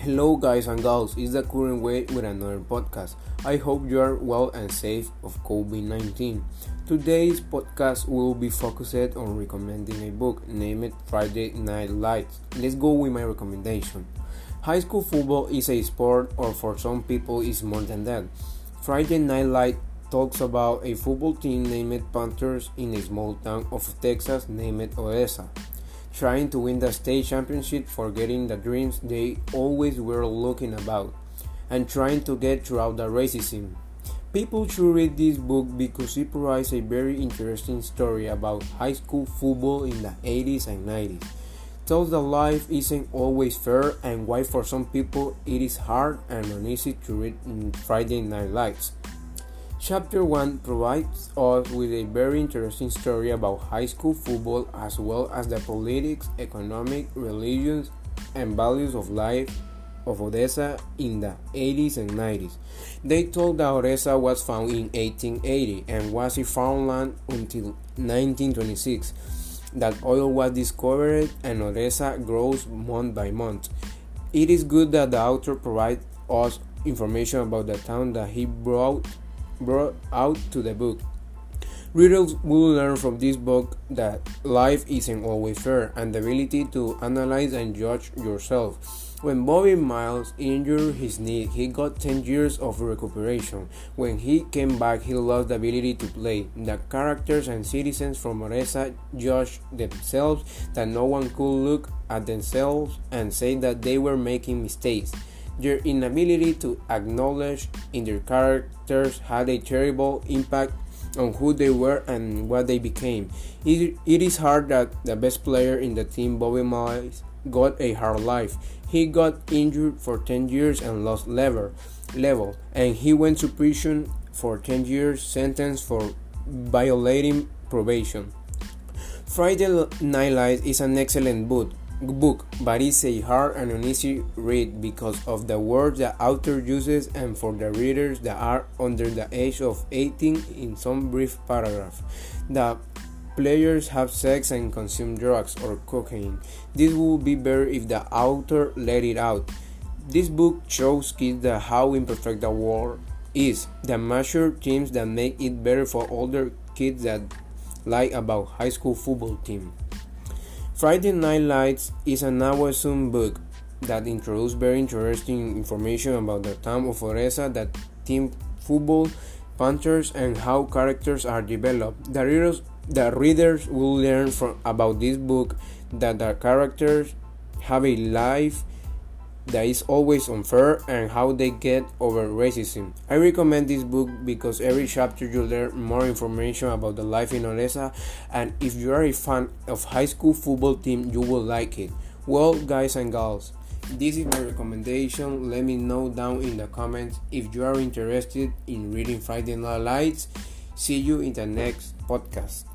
Hello, guys and gals. It's the current way with another podcast. I hope you are well and safe of COVID 19. Today's podcast will be focused on recommending a book named Friday Night Lights. Let's go with my recommendation. High school football is a sport, or for some people, is more than that. Friday Night Light talks about a football team named Panthers in a small town of Texas named Odessa trying to win the state championship, forgetting the dreams they always were looking about, and trying to get throughout the racism. People should read this book because it provides a very interesting story about high school football in the 80s and 90s. Tells that life isn't always fair and why for some people it is hard and uneasy to read in Friday Night Lights. Chapter 1 provides us with a very interesting story about high school football as well as the politics, economic, religions, and values of life of Odessa in the 80s and 90s. They told that Odessa was found in 1880 and was a farmland until 1926. That oil was discovered and Odessa grows month by month. It is good that the author provides us information about the town that he brought brought out to the book. Readers will learn from this book that life isn't always fair and the ability to analyze and judge yourself. When Bobby Miles injured his knee, he got 10 years of recuperation. When he came back, he lost the ability to play. The characters and citizens from Odessa judged themselves that no one could look at themselves and say that they were making mistakes. Their inability to acknowledge in their characters had a terrible impact on who they were and what they became. It, it is hard that the best player in the team, Bobby Miles, got a hard life. He got injured for 10 years and lost level, level, and he went to prison for 10 years, sentenced for violating probation. Friday Night Lights is an excellent book book, but it's a hard and uneasy read because of the words the author uses and for the readers that are under the age of 18 in some brief paragraph. The players have sex and consume drugs or cocaine. This would be better if the author let it out. This book shows kids how imperfect the world is, the mature teams that make it better for older kids that like about high school football team. Friday Night Lights is an awesome book that introduces very interesting information about the town of Odessa, that team football, Panthers, and how characters are developed. The readers, the readers will learn from about this book that the characters have a life that is always unfair and how they get over racism. I recommend this book because every chapter you learn more information about the life in Odessa and if you are a fan of high school football team you will like it. Well guys and gals, this is my recommendation. Let me know down in the comments if you are interested in reading Friday Night Lights. See you in the next podcast.